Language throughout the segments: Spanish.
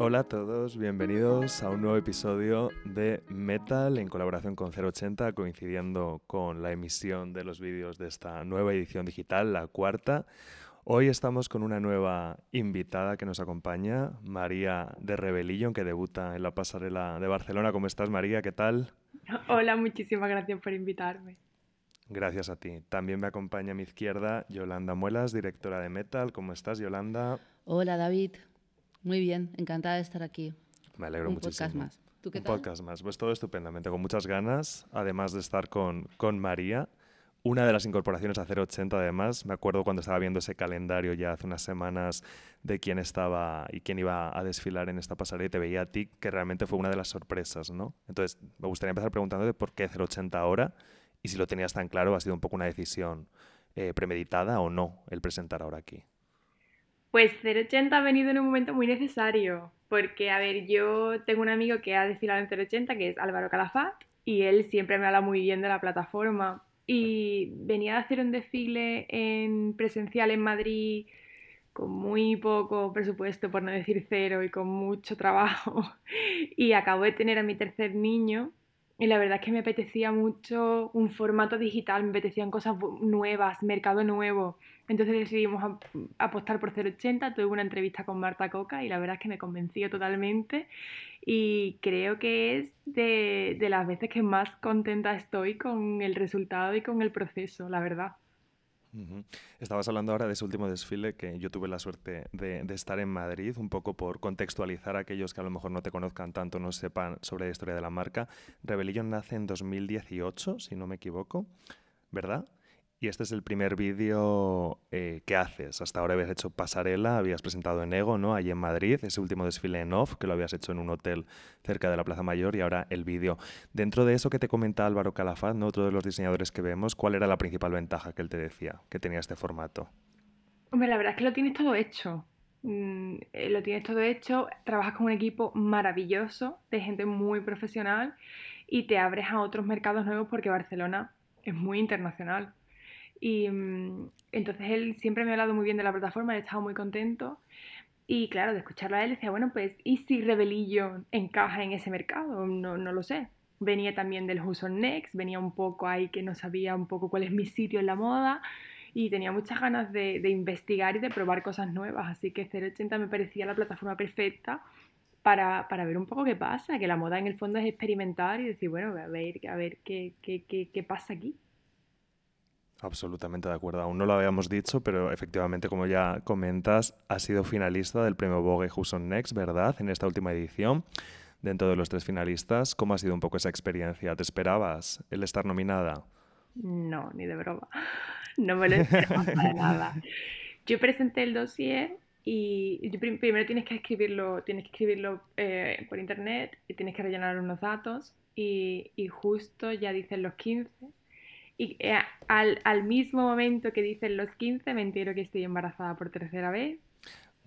Hola a todos, bienvenidos a un nuevo episodio de Metal en colaboración con 080, coincidiendo con la emisión de los vídeos de esta nueva edición digital, la cuarta. Hoy estamos con una nueva invitada que nos acompaña, María de Rebellion, que debuta en la pasarela de Barcelona. ¿Cómo estás, María? ¿Qué tal? Hola, muchísimas gracias por invitarme. Gracias a ti. También me acompaña a mi izquierda Yolanda Muelas, directora de Metal. ¿Cómo estás, Yolanda? Hola, David. Muy bien, encantada de estar aquí. Me alegro Un muchísimo. podcast más. ¿Tú qué Un tal? podcast más. Pues todo estupendamente, con muchas ganas, además de estar con, con María. Una de las incorporaciones a 080, además, me acuerdo cuando estaba viendo ese calendario ya hace unas semanas de quién estaba y quién iba a desfilar en esta pasarela y te veía a ti, que realmente fue una de las sorpresas, ¿no? Entonces, me gustaría empezar preguntándote por qué 080 ahora y si lo tenías tan claro, ¿ha sido un poco una decisión eh, premeditada o no el presentar ahora aquí? Pues 080 ha venido en un momento muy necesario, porque, a ver, yo tengo un amigo que ha desfilado en 080, que es Álvaro Calafat, y él siempre me habla muy bien de la plataforma. Y venía a hacer un desfile en presencial en Madrid con muy poco presupuesto, por no decir cero, y con mucho trabajo. Y acabo de tener a mi tercer niño, y la verdad es que me apetecía mucho un formato digital, me apetecían cosas nuevas, mercado nuevo. Entonces decidimos ap- apostar por 080, tuve una entrevista con Marta Coca y la verdad es que me convenció totalmente y creo que es de, de las veces que más contenta estoy con el resultado y con el proceso, la verdad. Estabas hablando ahora de ese último desfile que yo tuve la suerte de, de estar en Madrid, un poco por contextualizar a aquellos que a lo mejor no te conozcan tanto, no sepan sobre la historia de la marca. Rebellion nace en 2018, si no me equivoco, ¿verdad? Y este es el primer vídeo eh, que haces. Hasta ahora habías hecho pasarela, habías presentado en Ego, ¿no? Allí en Madrid, ese último desfile en off, que lo habías hecho en un hotel cerca de la Plaza Mayor y ahora el vídeo. Dentro de eso que te comenta Álvaro Calafat, ¿no? otro de los diseñadores que vemos, ¿cuál era la principal ventaja que él te decía que tenía este formato? Hombre, la verdad es que lo tienes todo hecho. Mm, eh, lo tienes todo hecho, trabajas con un equipo maravilloso, de gente muy profesional y te abres a otros mercados nuevos porque Barcelona es muy internacional. Y mm, entonces él siempre me ha hablado muy bien de la plataforma, he estado muy contento. Y claro, de escucharlo a él decía, bueno, pues, ¿y si Rebellion encaja en ese mercado? No, no lo sé. Venía también del Who's on Next, venía un poco ahí que no sabía un poco cuál es mi sitio en la moda y tenía muchas ganas de, de investigar y de probar cosas nuevas. Así que 080 me parecía la plataforma perfecta para, para ver un poco qué pasa, que la moda en el fondo es experimentar y decir, bueno, a ver, a ver qué, qué, qué, qué pasa aquí. Absolutamente de acuerdo. Aún no lo habíamos dicho, pero efectivamente, como ya comentas, has sido finalista del premio Vogue Who's on Next, ¿verdad? En esta última edición. Dentro de los tres finalistas, ¿cómo ha sido un poco esa experiencia? ¿Te esperabas el estar nominada? No, ni de broma. No me lo esperaba para nada. Yo presenté el dossier y primero tienes que escribirlo, tienes que escribirlo eh, por internet y tienes que rellenar unos datos y, y justo ya dicen los 15 y eh, al, al mismo momento que dicen los 15 me entero que estoy embarazada por tercera vez.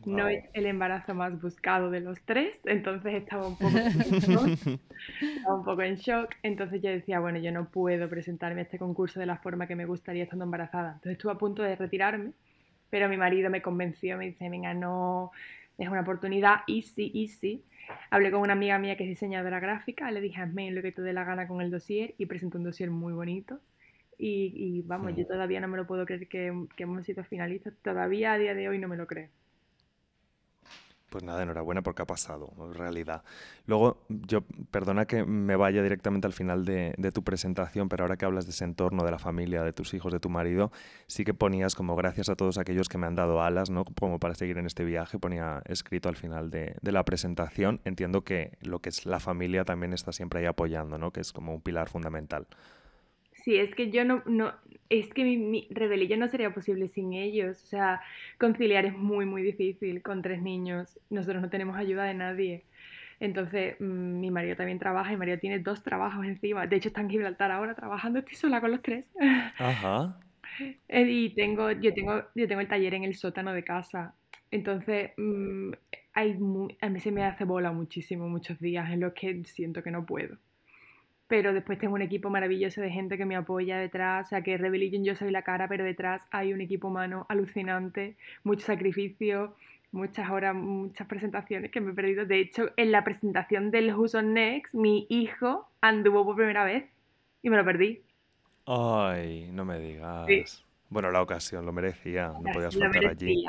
No es Wow. el embarazo más buscado de los tres, entonces estaba un poco estaba un poco en shock. Entonces yo decía, bueno, yo no puedo presentarme a este concurso de la forma que me gustaría estando embarazada. Entonces estuve a punto de retirarme, pero mi marido me convenció, me dice, venga, no, es una oportunidad, easy, easy. Hablé con una amiga mía que es diseñadora gráfica, le dije, hazme lo que te dé la gana con el dossier y presentó un dossier muy bonito. Y, y vamos, yo Mm. todavía no me lo puedo creer que, que hemos sido finalistas, todavía a día de hoy no me lo creo. Pues nada, enhorabuena porque ha pasado, en realidad. Luego, yo, perdona que me vaya directamente al final de, de tu presentación, pero ahora que hablas de ese entorno, de la familia, de tus hijos, de tu marido, sí que ponías como gracias a todos aquellos que me han dado alas, ¿no? Como para seguir en este viaje, ponía escrito al final de, de la presentación. Entiendo que lo que es la familia también está siempre ahí apoyando, ¿no? Que es como un pilar fundamental. Sí, es que yo no, no, es que mi, mi Rebelión no sería posible sin ellos. O sea, conciliar es muy, muy difícil con tres niños. Nosotros no tenemos ayuda de nadie. Entonces, mm, mi marido también trabaja y María tiene dos trabajos encima. De hecho, está en Gibraltar ahora trabajando, estoy sola con los tres. Ajá. Eh, Y tengo, yo tengo, yo tengo el taller en el sótano de casa. Entonces, mm, hay a mí se me hace bola muchísimo, muchos días en los que siento que no puedo. Pero después tengo un equipo maravilloso de gente que me apoya detrás, o sea que Rebellion yo soy la cara, pero detrás hay un equipo humano alucinante, mucho sacrificio, muchas horas, muchas presentaciones que me he perdido. De hecho, en la presentación del Who's on Next, mi hijo anduvo por primera vez y me lo perdí. Ay, no me digas. Bueno, la ocasión lo merecía, no podías Lo faltar allí.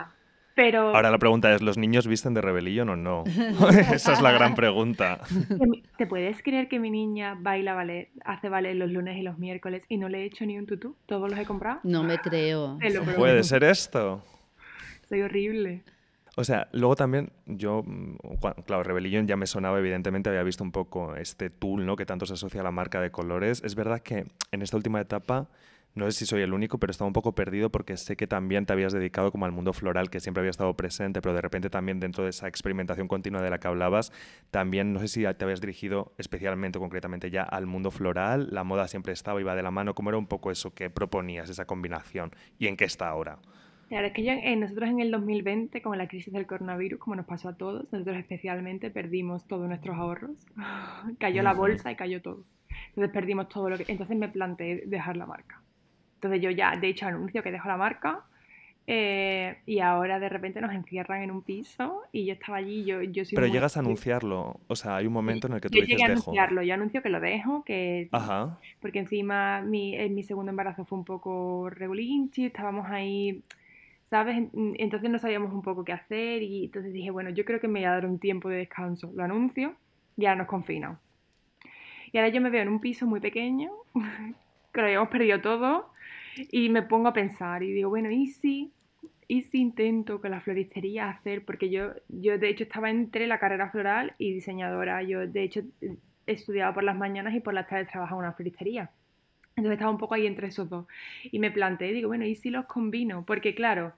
Pero Ahora la pregunta es, ¿los niños visten de rebelión o no? Esa es la gran pregunta. ¿te puedes creer que mi niña baila ballet, hace ballet los lunes y los miércoles y no le he hecho ni un tutú? ¿Todos los he comprado? No me creo. ¿Puede ser esto? Soy horrible. O sea, luego también yo, mm, claro, Rebellion ya me sonaba, evidentemente había visto un poco este tool, ¿no? Que tanto se asocia a la marca de colores. Es verdad que en esta última etapa, no sé si soy el único, pero estaba un poco perdido porque sé que también te habías dedicado como al mundo floral, que siempre había estado presente, pero de repente también dentro de esa experimentación continua de la que hablabas, también no sé si te habías dirigido especialmente o concretamente ya al mundo floral, la moda siempre estaba, iba de la mano, ¿cómo era un poco eso que proponías, esa combinación? ¿Y en qué está ahora? Claro, es que yo, eh, nosotros en el 2020, con la crisis del coronavirus, como nos pasó a todos, nosotros especialmente perdimos todos nuestros ahorros. cayó la bolsa y cayó todo. Entonces perdimos todo lo que... Entonces me planteé dejar la marca. Entonces yo ya, de hecho, anuncio que dejo la marca eh, y ahora de repente nos encierran en un piso y yo estaba allí, yo, yo soy Pero muy- llegas a anunciarlo, o sea, hay un momento en el que tú Yo dices llegué a dejo. anunciarlo, yo anuncio que lo dejo, que Ajá. porque encima mi, en mi segundo embarazo fue un poco regulinchi, estábamos ahí, ¿sabes? En- Entonces no sabíamos un poco qué hacer y entonces dije, bueno, yo creo que me voy a dar un tiempo de descanso. Lo anuncio y ahora nos confinan. Y ahora yo me veo en un piso muy pequeño, que lo habíamos perdido todo, y me pongo a pensar y digo, bueno, ¿y si, y si intento con la floristería hacer? Porque yo, yo de hecho estaba entre la carrera floral y diseñadora. Yo de hecho estudiaba por las mañanas y por las tardes trabajaba en una floristería. Entonces estaba un poco ahí entre esos dos. Y me planteé, digo, bueno, ¿y si los combino? Porque claro,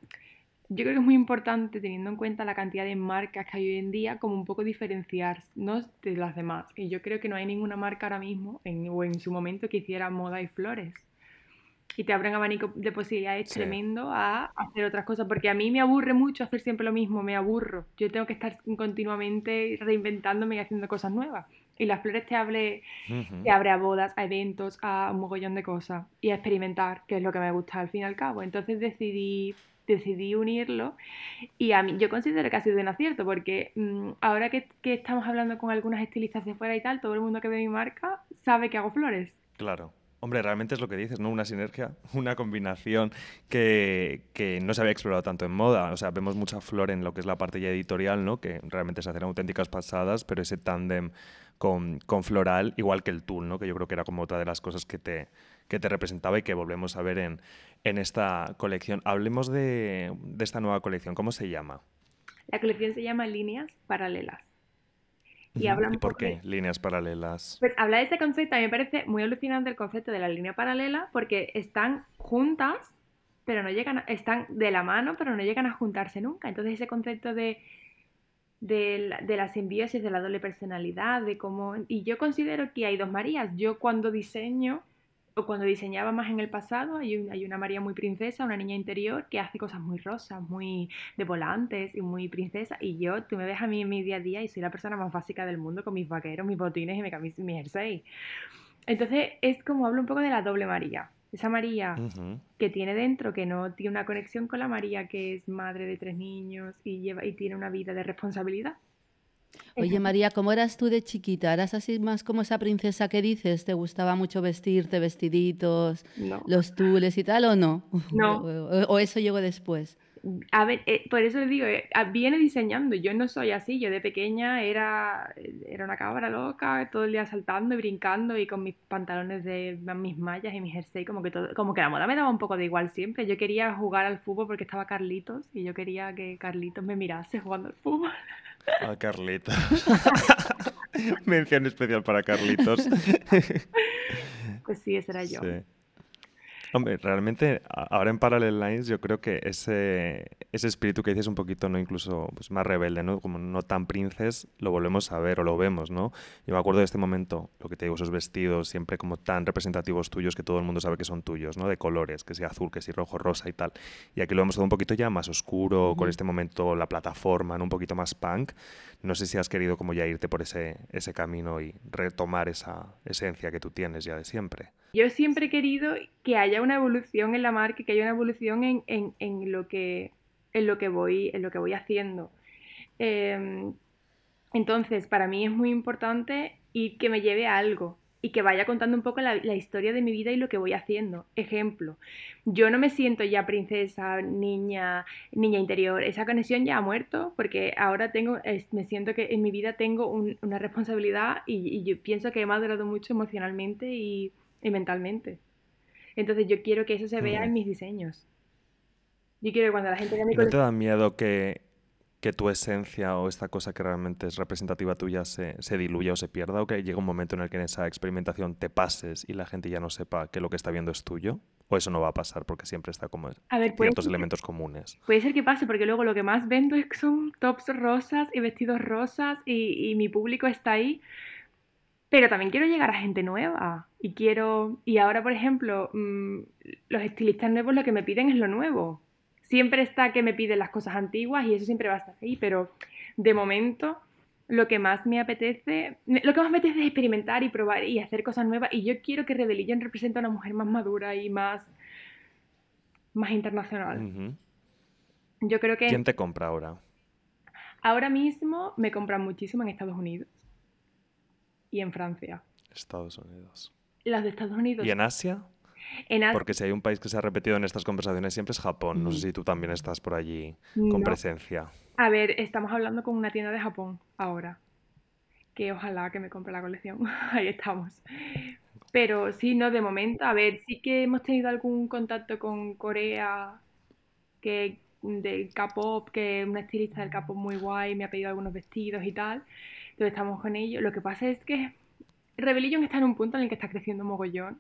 yo creo que es muy importante, teniendo en cuenta la cantidad de marcas que hay hoy en día, como un poco diferenciarnos de las demás. Y yo creo que no hay ninguna marca ahora mismo, en- o en su momento, que hiciera moda y flores. Y te abre un abanico de posibilidades Sí. tremendo a hacer otras cosas. Porque a mí me aburre mucho hacer siempre lo mismo, me aburro. Yo tengo que estar continuamente reinventándome y haciendo cosas nuevas. Y las flores te hable, Ujú. te abre a bodas, a eventos, a un mogollón de cosas y a experimentar, que es lo que me gusta al fin y al cabo. Entonces decidí, decidí unirlo y a mí yo considero que ha sido un acierto porque mm, ahora que, que estamos hablando con algunas estilistas de fuera y tal, todo el mundo que ve mi marca sabe que hago flores. Claro. Hombre, realmente es lo que dices, ¿no? Una sinergia, una combinación que, que no se había explorado tanto en moda. O sea, vemos mucha flor en lo que es la parte ya editorial, ¿no? Que realmente se hacen auténticas pasadas, pero ese tándem con, con floral, igual que el tul, ¿no? Que yo creo que era como otra de las cosas que te, que te representaba y que volvemos a ver en, en esta colección. Hablemos de, de esta nueva colección. ¿Cómo se llama? La colección se llama Líneas Paralelas. Y habla un ¿Y por poco qué? de- Líneas paralelas. Pues hablar de este concepto a mí me parece muy alucinante el concepto de la línea paralela porque están juntas, pero no llegan, a- están de la mano, pero no llegan a juntarse nunca. Entonces ese concepto de, de, la, de la simbiosis, de la doble personalidad, de cómo... Y yo considero que hay dos Marías. Yo cuando diseño, o cuando diseñaba más en el pasado, hay, un- hay una María muy princesa, una niña interior que hace cosas muy rosas, muy de volantes y muy princesa. Y yo, tú me ves a mí en mi día a día y soy la persona más básica del mundo con mis vaqueros, mis botines y mi camisa y mi jersey. Entonces es como hablo un poco de la doble María. Esa María que tiene dentro, que no tiene una conexión con la María que es madre de tres niños y, lleva, y tiene una vida de responsabilidad. Oye, María, ¿cómo eras tú de chiquita? ¿Eras así más como esa princesa que dices? ¿Te gustaba mucho vestirte, vestiditos, No. los tules y tal o no? No. O, o eso llegó después. A ver, eh, por eso le digo, eh, viene diseñando. Yo no soy así. Yo de pequeña era, era una cabra loca, todo el día saltando y brincando y con mis pantalones de mis mallas y mi jersey, como que todo, como que la moda me daba un poco de igual siempre. Yo quería jugar al fútbol porque estaba Carlitos y yo quería que Carlitos me mirase jugando al fútbol. A Carlitos. Mención especial para Carlitos. Pues sí, ese era yo. Sí. Hombre, realmente ahora en Parallel Lines yo creo que ese, ese espíritu que dices un poquito, ¿no? Incluso pues, más rebelde, ¿no? Como no tan princes, lo volvemos a ver o lo vemos, ¿no? Yo me acuerdo de este momento, lo que te digo, esos vestidos siempre como tan representativos tuyos que todo el mundo sabe que son tuyos, ¿no? De colores, que sea azul, que sea rojo, rosa y tal. Y aquí lo vemos todo un poquito ya más oscuro, con este momento la plataforma, ¿no? Un poquito más punk. No sé si has querido como ya irte por ese, ese camino y retomar esa esencia que tú tienes ya de siempre. Yo siempre he querido que haya una evolución en la marca, que haya una evolución en, en- lo que en lo que voy, en lo que voy haciendo. Em, entonces, para mí es muy importante y que me lleve a algo y que vaya contando un poco la, historia de mi vida y lo que voy haciendo. Ejemplo, yo no me siento ya princesa, niña, niña interior. Esa conexión ya ha muerto porque ahora tengo, me siento que en mi vida tengo una responsabilidad y, pienso que he madurado mucho emocionalmente y, mentalmente. Entonces yo quiero que eso se vea en mis diseños. Yo quiero que cuando la gente ¿No te da miedo que que tu esencia o esta cosa que realmente es representativa tuya se, se, diluya o se pierda o que llegue un momento en el que en esa experimentación te pases y la gente ya no sepa que lo que está viendo es tuyo? ¿O eso no va a pasar porque siempre está como a ver, ciertos elementos comunes? Puede ser que pase porque luego lo que más vendo es que son tops rosas y vestidos rosas y, y mi público está ahí. Pero también quiero llegar a gente nueva y quiero... Y ahora, por ejemplo, mm, los estilistas nuevos lo que me piden es lo nuevo siempre está que me piden las cosas antiguas y eso siempre va a estar ahí, pero de momento lo que más me apetece, lo que más me apetece es experimentar y probar y hacer cosas nuevas y yo quiero que Rebellion represente a una mujer más madura y más, más internacional. Yo creo que... ¿Quién te compra ahora? Ahora mismo me compran muchísimo en Estados Unidos y en Francia. Estados Unidos. Las de Estados Unidos. ¿Y en Asia? Porque si hay un país que se ha repetido en estas conversaciones siempre es Japón. No sé si tú también estás por allí con presencia. A ver, estamos hablando con una tienda de Japón ahora. Que ojalá que me compre la colección. Ahí estamos. Pero sí, no, de momento, a ver, sí que hemos tenido algún contacto con Corea, que del K-pop, que una estilista del K-pop muy guay, me ha pedido algunos vestidos y tal. Entonces estamos con ellos. Lo que pasa es que Rebellion está en un punto en el que está creciendo mogollón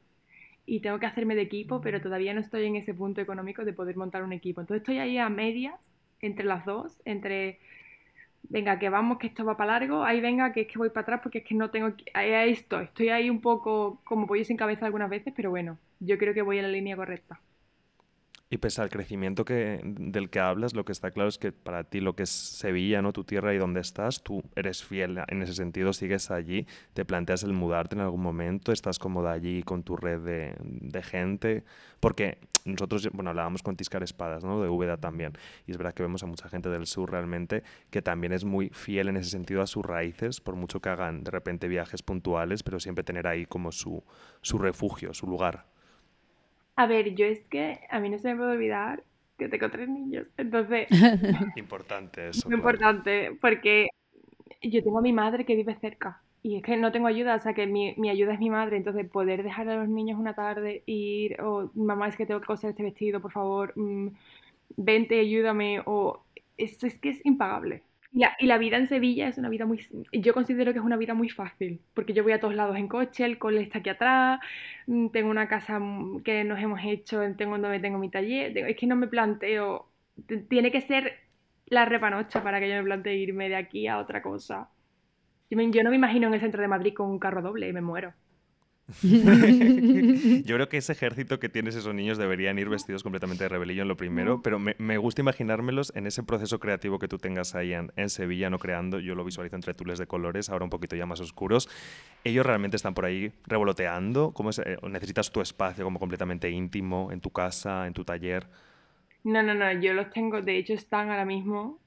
y tengo que hacerme de equipo, pero todavía no estoy en ese punto económico de poder montar un equipo. Entonces estoy ahí a medias entre las dos, entre venga, que vamos, que esto va para largo, ahí venga, que es que voy para atrás porque es que no tengo, ahí, estoy, estoy ahí un poco como pollo sin cabeza algunas veces, pero bueno, yo creo que voy en la línea correcta. Y pese al crecimiento del que hablas, lo que está claro es que para ti lo que es Sevilla, ¿no? tu tierra y donde estás, tú eres fiel en ese sentido, sigues allí, te planteas el mudarte en algún momento, estás cómoda allí con tu red de, gente, porque nosotros, bueno, hablábamos con Tiscar Espadas, ¿no? de Úbeda también, y es verdad que vemos a mucha gente del sur realmente que también es muy fiel en ese sentido a sus raíces, por mucho que hagan de repente viajes puntuales, pero siempre tener ahí como su refugio, su lugar. A ver, yo es que a mí no se me puede olvidar que tengo tres niños. Entonces. Importante eso. Muy importante, porque yo tengo a mi madre que vive cerca. Y es que no tengo ayuda, o sea que mi, mi ayuda es mi madre. Entonces, poder dejar a los niños una tarde, ir, o mamá, es que tengo que coser este vestido, por favor, mm, vente, ayúdame, o. Esto es que es impagable. Y la, vida en Sevilla es una vida muy... Yo considero que es una vida muy fácil, porque yo voy a todos lados en coche, el cole está aquí atrás, mm, tengo una casa mm, que nos hemos hecho, tengo donde tengo mi taller, es que no me planteo... Tiene que ser la repanocha para que yo me plantee irme de aquí a otra cosa. Yo, yo no me imagino en el centro de Madrid con un carro doble, me muero. Yo creo que ese ejército que tienes esos niños deberían ir vestidos completamente de rebelión en lo primero, pero me, gusta imaginármelos en ese proceso creativo que tú tengas ahí en, Sevilla, no creando, yo lo visualizo entre tules de colores, ahora un poquito ya más oscuros. Ellos realmente están por ahí revoloteando, ¿cómo eh, necesitas tu espacio como completamente íntimo en tu casa, en tu taller? No, no, no, yo los tengo, de hecho están ahora mismo,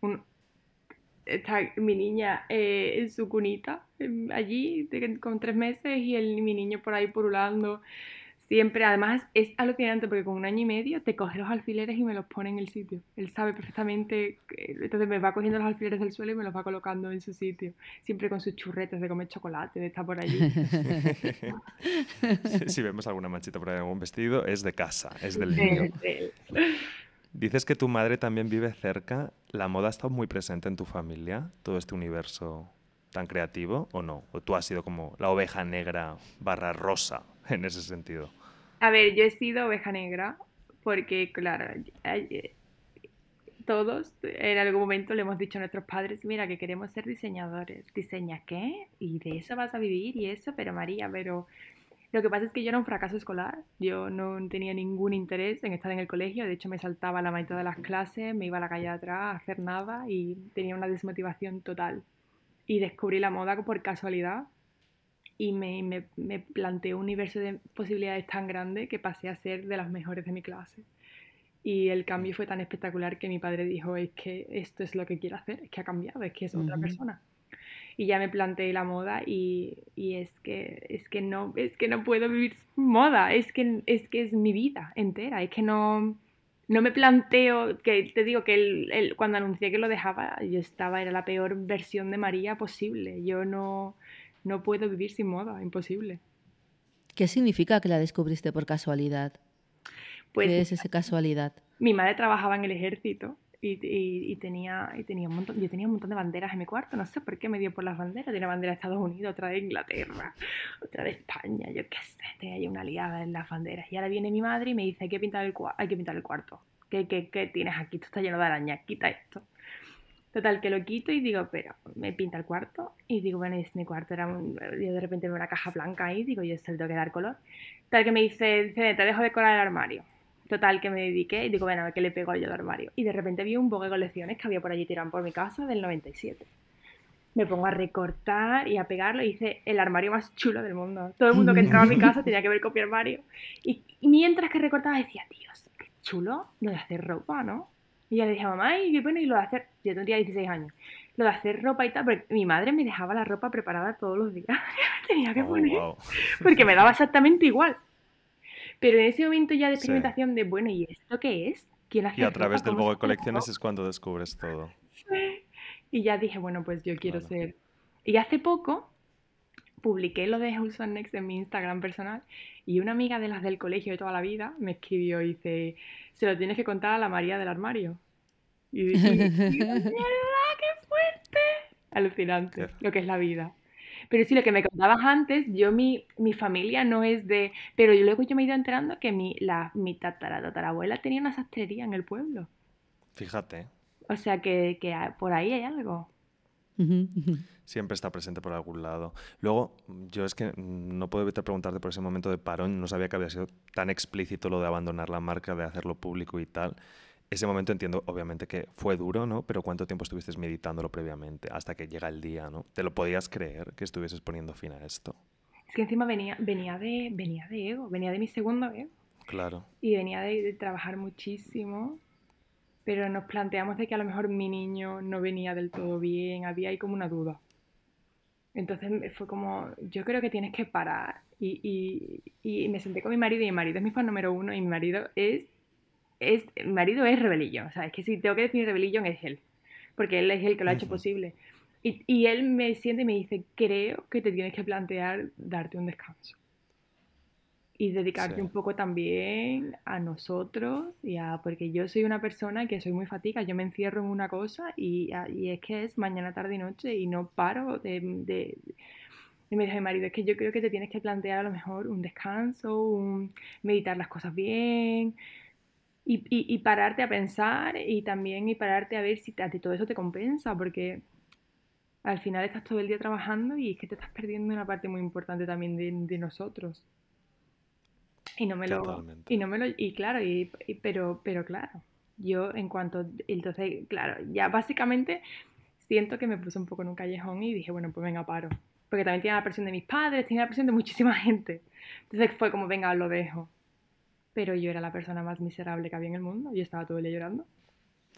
está mi niña eh, en su cunita, allí con tres meses y el, mi niño por ahí purulando. Siempre, además es alucinante porque con un año y medio te coge los alfileres y me los pone en el sitio. Él sabe perfectamente, entonces me va cogiendo los alfileres del suelo y me los va colocando en su sitio. Siempre con sus churretes de comer chocolate, de estar por allí. si vemos alguna manchita por ahí en algún vestido, es de casa, es del niño. Dices que tu madre también vive cerca. ¿La moda ha estado muy presente en tu familia? ¿Todo este universo tan creativo o no? ¿O tú has sido como la oveja negra barra rosa en ese sentido? A ver, yo he sido oveja negra porque, claro, todos en algún momento le hemos dicho a nuestros padres, mira, que queremos ser diseñadores. ¿Diseña qué? Y de eso vas a vivir y eso, pero María, pero lo que pasa es que yo era un fracaso escolar, yo no tenía ningún interés en estar en el colegio, de hecho me saltaba la mitad de las clases, me iba a la calle atrás a hacer nada y tenía una desmotivación total. Y descubrí la moda por casualidad y me, me, me un universo de posibilidades tan grande que pasé a ser de las mejores de mi clase. y el cambio fue tan espectacular que mi padre dijo, es que esto es lo que quiero hacer, es que ha cambiado, es que es otra persona. Y ya me planteé la moda y, y, es, que, es, que no, es que no puedo vivir moda, es que, es que es mi vida entera, es que no, no me planteo, que te digo que el, cuando anuncié que lo dejaba, yo estaba, era la peor versión de María posible, yo no, no puedo vivir sin moda, imposible. ¿Qué significa que la descubriste por casualidad? Pues, ¿Qué es esa casualidad? Mi madre trabajaba en el ejército y, y, tenía, y tenía un montón, yo tenía un montón de banderas en mi cuarto, no sé por qué me dio por las banderas, tenía bandera de Estados Unidos, otra de Inglaterra, otra de España, yo qué sé, tenía una liada en las banderas. Y ahora viene mi madre y me dice, hay que pintar el, hay que pintar el cuarto. ¿Qué, qué, ¿Qué tienes aquí? Esto está lleno de arañas, quita esto. Total, que lo quito y digo, pero me pinta el cuarto. Y digo, bueno, es mi cuarto era un, yo de repente veo una caja blanca ahí, digo, yo esto le tengo que dar color. Tal que me dice, te dejo decorar el armario. Total, que me dediqué y digo, bueno, a ver qué le pego yo al armario. Y de repente vi un poco de colecciones que había por allí tirado por mi casa del 97. Me pongo a recortar y a pegarlo y hice el armario más chulo del mundo. Todo el mundo que entraba a mi casa tenía que ver con mi armario. Y, mientras que recortaba decía, Dios, qué chulo lo de hacer ropa, ¿no? Y ya le dije a mamá, y bueno, y lo de hacer, yo tendría 16 años, lo de hacer ropa y tal, porque mi madre me dejaba la ropa preparada todos los días. tenía que oh, poner, porque me daba exactamente igual. Pero en ese momento ya de experimentación de, bueno, ¿y esto qué es? ¿Quién hace y a través del de Colecciones es cuando descubres todo. Y ya dije, bueno, pues yo quiero ser... Y hace poco publiqué lo de Who's Next en mi Instagram personal y una amiga de las del colegio de toda la vida me escribió y dice, se lo tienes que contar a la María del armario. Y dije, ¡mierda, qué fuerte! Alucinante, lo que es la vida. Pero sí, lo que me contabas antes, yo mi, mi familia no es de... Pero yo luego yo me he ido enterando que mi, la, mi tatara, tatarabuela tenía una sastrería en el pueblo. Fíjate. O sea que, que por ahí hay algo. Siempre está presente por algún lado. Luego, yo es que no puedo evitar preguntarte por ese momento de parón, no sabía que había sido tan explícito lo de abandonar la marca, de hacerlo público y tal ese momento entiendo, obviamente, que fue duro, ¿no? Pero ¿cuánto tiempo estuviste meditándolo previamente hasta que llega el día, ¿no? ¿Te lo podías creer que estuvieses poniendo fin a esto? Es que encima venía, venía, de, venía de ego, venía de mi segundo ego. Claro. Y venía de, trabajar muchísimo, pero nos planteamos de que a lo mejor mi niño no venía del todo bien, había ahí como una duda. Entonces fue como, yo creo que tienes que parar. Y, y, y me senté con mi marido y mi marido es mi fan número uno y mi marido es es, mi marido es Rebellion, o sea, es que si tengo que definir Rebellion es él, porque él es el que lo ha hecho posible. Y, y, él me siente y me dice, creo que te tienes que plantear darte un descanso. Y dedicarte un poco también a nosotros, y a, porque yo soy una persona que soy muy fatiga, yo me encierro en una cosa y, y es que es mañana, tarde y noche y no paro de, de y me dijo mi marido, es que yo creo que te tienes que plantear a lo mejor un descanso, un meditar las cosas bien, y, y, pararte a pensar y también y pararte a ver si a ti todo eso te compensa, porque al final estás todo el día trabajando y es que te estás perdiendo una parte muy importante también de, de nosotros. Y no me lo y no me lo y claro, y, pero pero claro, yo en cuanto entonces, claro, ya básicamente siento que me puse un poco en un callejón y dije, bueno, pues venga, paro. Porque también tiene la presión de mis padres, tiene la presión de muchísima gente. Entonces fue como, venga, lo dejo pero yo era la persona más miserable que había en el mundo y estaba todo el día llorando.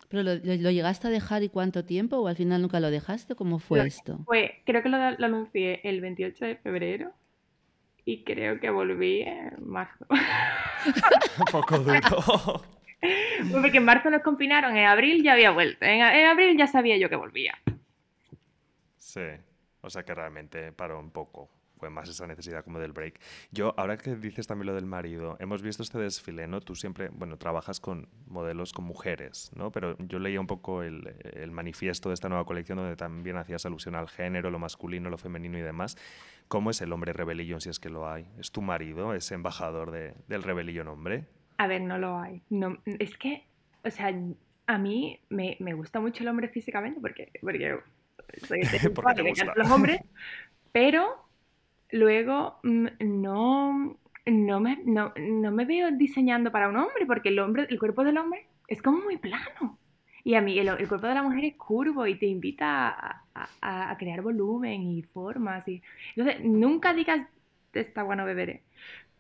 ¿Pero lo, llegaste a dejar y cuánto tiempo o al final nunca lo dejaste? ¿Cómo fue esto? Fue, creo que lo, anuncié el 28 de febrero y creo que volví en marzo. Un poco duro. Porque en marzo nos confinaron, en abril ya había vuelto, en, en abril ya sabía yo que volvía. Sí, o sea que realmente paró un poco fue más esa necesidad como del break. Yo, ahora que dices también lo del marido, hemos visto este desfile, ¿no? Tú siempre, bueno, trabajas con modelos, con mujeres, ¿no? Pero yo leía un poco el, el manifiesto de esta nueva colección donde también hacías alusión al género, lo masculino, lo femenino y demás. ¿Cómo es el hombre rebelillón si es que lo hay? ¿Es tu marido, ese embajador de, del rebelillón hombre? A ver, no lo hay. No, es que, o sea, a mí me, me gusta mucho el hombre físicamente porque, porque soy porque me encantan los hombres, pero Luego, mm, no, no, me, no, me veo diseñando para un hombre, porque el, hombre, el cuerpo del hombre es como muy plano. Y a mí el, cuerpo de la mujer es curvo y te invita a, crear volumen y formas. Y... Entonces, nunca digas, está bueno beberé.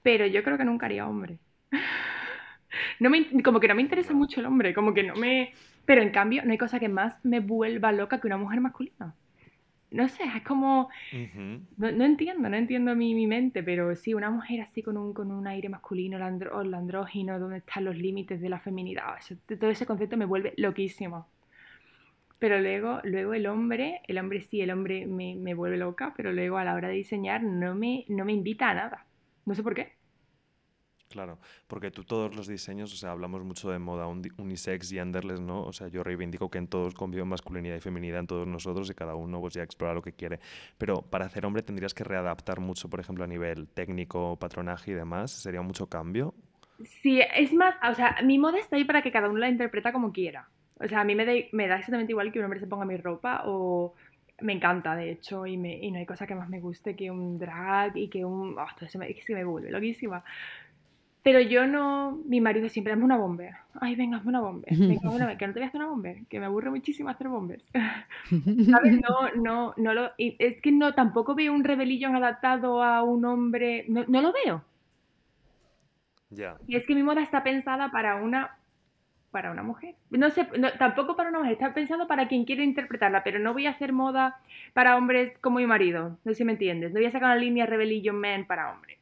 Pero yo creo que nunca haría hombre. no me, como que no me interesa mucho el hombre, como que no me... Pero en cambio, no hay cosa que más me vuelva loca que una mujer masculina. No sé, es como... no, entiendo, no entiendo mi, mi, mente, pero sí, una mujer así con un, con un aire masculino, el, andrógino, donde están los límites de la feminidad, todo ese concepto me vuelve loquísimo. Pero luego, luego el hombre, el hombre sí, el hombre me, me vuelve loca, pero luego a la hora de diseñar no me, no me invita a nada. No sé por qué. Claro, porque tú todos los diseños, o sea, hablamos mucho de moda unisex y genderless, ¿no? O sea, yo reivindico que en todos conviven masculinidad y feminidad en todos nosotros y cada uno pues ya explora lo que quiere. Pero para hacer hombre tendrías que readaptar mucho, por ejemplo, a nivel técnico, patronaje y demás. ¿Sería mucho cambio? Sí, es más, o sea, mi moda está ahí para que cada uno la interpreta como quiera. O sea, a mí me da, me da exactamente igual que un hombre se ponga mi ropa o me encanta, de hecho, y, me, y no hay cosa que más me guste que un drag y que un... Oh, es que me vuelve loquísima. Pero yo no, mi marido siempre dame una bomber. Ay, venga, hazme una bomber. Venga, una, que no te voy a hacer una bomber, que me aburre muchísimo hacer bombers. ¿Sabes? No, no, no lo, es que no, tampoco veo un rebelillón adaptado a un hombre, no, no lo veo. Ya. Y es que mi moda está pensada para una para una mujer. No sé, tampoco para una mujer, está pensado para quien quiere interpretarla, pero no voy a hacer moda para hombres como mi marido, no sé si me entiendes. No voy a sacar una línea Rebellion Man para hombres.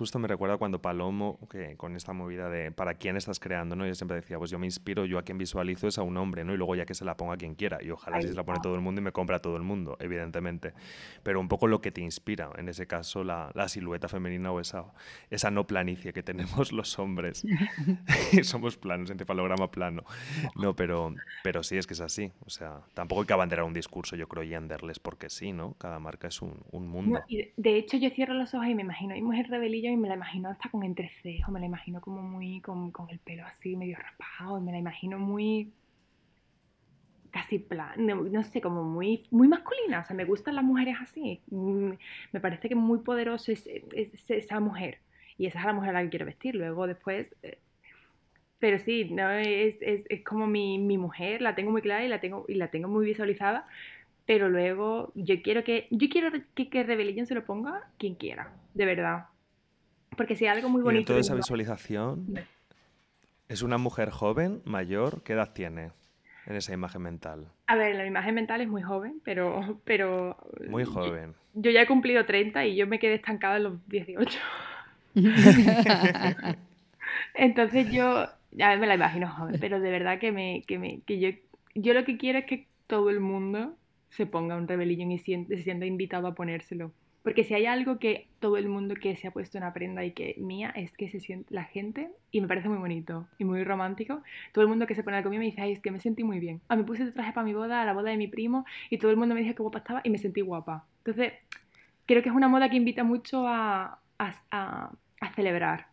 Justo me recuerda cuando Palomo, que con esta movida de para quién estás creando, ¿no? Yo siempre decía, pues yo me inspiro, yo a quien visualizo es a un hombre, ¿no? Y luego ya que se la ponga quien quiera. Y ojalá si se la pone todo el mundo y me compra todo el mundo, evidentemente. Pero un poco lo que te inspira, en ese caso, la, la silueta femenina o esa, esa no planicie que tenemos los hombres. Somos planos, encefalograma plano. No, pero, pero sí, es que es así. O sea, tampoco hay que abanderar un discurso, yo creo, y andarles porque sí, ¿no? Cada marca es un, un mundo. de hecho, yo cierro los ojos y me imagino, hay mujer rebelillo y me la imagino hasta con entrecejo, me la imagino como muy con, con el pelo así medio raspado, me la imagino muy casi plan, no, sé, como muy, muy masculina, o sea, me gustan las mujeres así, mm, me parece que muy poderoso es, esa mujer, y esa es la mujer a la que quiero vestir, luego después, eh, pero sí, no, es, es, como mi, mi, mujer, la tengo muy clara y la tengo, y la tengo muy visualizada, pero luego yo quiero que, yo quiero que, que se lo ponga quien quiera, de verdad, porque si algo muy bonito. Y toda esa visualización, ¿es una mujer joven, mayor? ¿Qué edad tiene en esa imagen mental? A ver, la imagen mental es muy joven, pero. pero muy joven. Yo, ya he cumplido 30 y yo me quedé estancada en los 18. Entonces yo. Ya me la imagino joven, pero de verdad que, me, que, me, que yo, yo lo que quiero es que todo el mundo se ponga un rebelillón y se sienta invitado a ponérselo. Porque si hay algo que todo el mundo que se ha puesto una prenda y que mía es que se siente la gente, y me parece muy bonito y muy romántico, todo el mundo que se pone conmigo me dice, ay, es que me sentí muy bien. A ah, mí puse el traje para mi boda, a la boda de mi primo, y todo el mundo me dice que guapa estaba y me sentí guapa. Entonces, creo que es una moda que invita mucho a, a, a, celebrar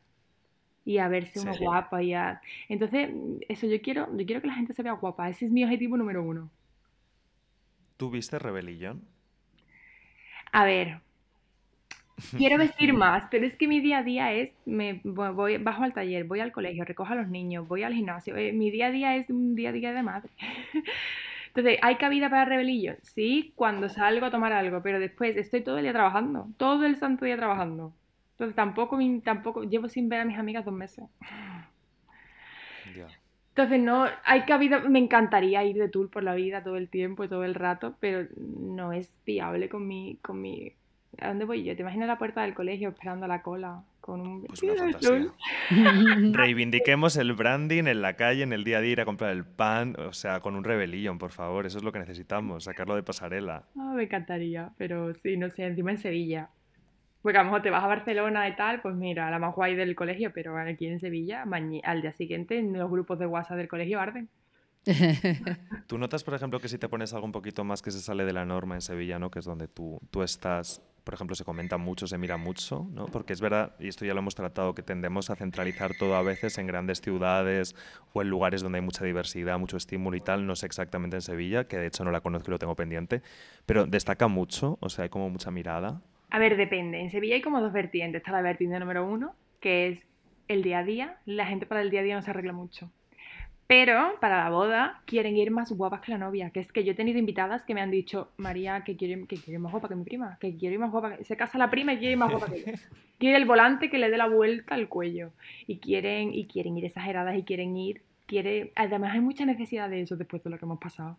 y a verse uno guapa y a... Entonces, eso yo quiero, yo quiero que la gente se vea guapa. Ese es mi objetivo número uno. ¿Tú viste Rebellion? A ver, Quiero vestir más, pero es que mi día a día es, me voy, bajo al taller, voy al colegio, recojo a los niños, voy al gimnasio. Eh, mi día a día es un día a día de madre. Entonces, ¿hay cabida para rebelillo? Sí, cuando salgo a tomar algo, pero después estoy todo el día trabajando, todo el santo día trabajando. Entonces, tampoco, tampoco llevo sin ver a mis amigas dos meses. Entonces, no, hay cabida, me encantaría ir de tour por la vida todo el tiempo y todo el rato, pero no es viable con mi, con mi ¿A dónde voy yo? ¿Te imaginas la puerta del colegio esperando la cola? Con un... Pues una fantasía. Reivindiquemos el branding en la calle, en el día a día, ir a comprar el pan, o sea, con un rebellion, por favor, eso es lo que necesitamos, sacarlo de pasarela. Ah, me encantaría, pero sí, no sé, encima en Sevilla. Porque a lo mejor te vas a Barcelona y tal, pues mira, la más guay del colegio, pero aquí en Sevilla, al día siguiente, en los grupos de WhatsApp del colegio arden. ¿Tú notas, por ejemplo, que si te pones algo un poquito más que se sale de la norma en Sevilla, ¿no? que es donde tú, tú estás, por ejemplo, se comenta mucho, se mira mucho, ¿no? Porque es verdad, y esto ya lo hemos tratado, que tendemos a centralizar todo a veces en grandes ciudades o en lugares donde hay mucha diversidad, mucho estímulo y tal. No sé exactamente en Sevilla, que de hecho no la conozco y lo tengo pendiente, pero destaca mucho, o sea, hay como mucha mirada. A ver, depende. En Sevilla hay como dos vertientes. Está la vertiente número uno, que es el día a día. La gente para el día a día no se arregla mucho. Pero para la boda quieren ir más guapas que la novia. Que es que yo he tenido invitadas que me han dicho, María, que quiero, que quiero ir más guapa que mi prima. Que quiero ir más guapa. Que... Se casa la prima y quiere ir más guapa que ella. Quiere el volante que le dé la vuelta al cuello. Y quieren, y quieren ir exageradas y quieren ir. Quiere... Además hay mucha necesidad de eso después de lo que hemos pasado.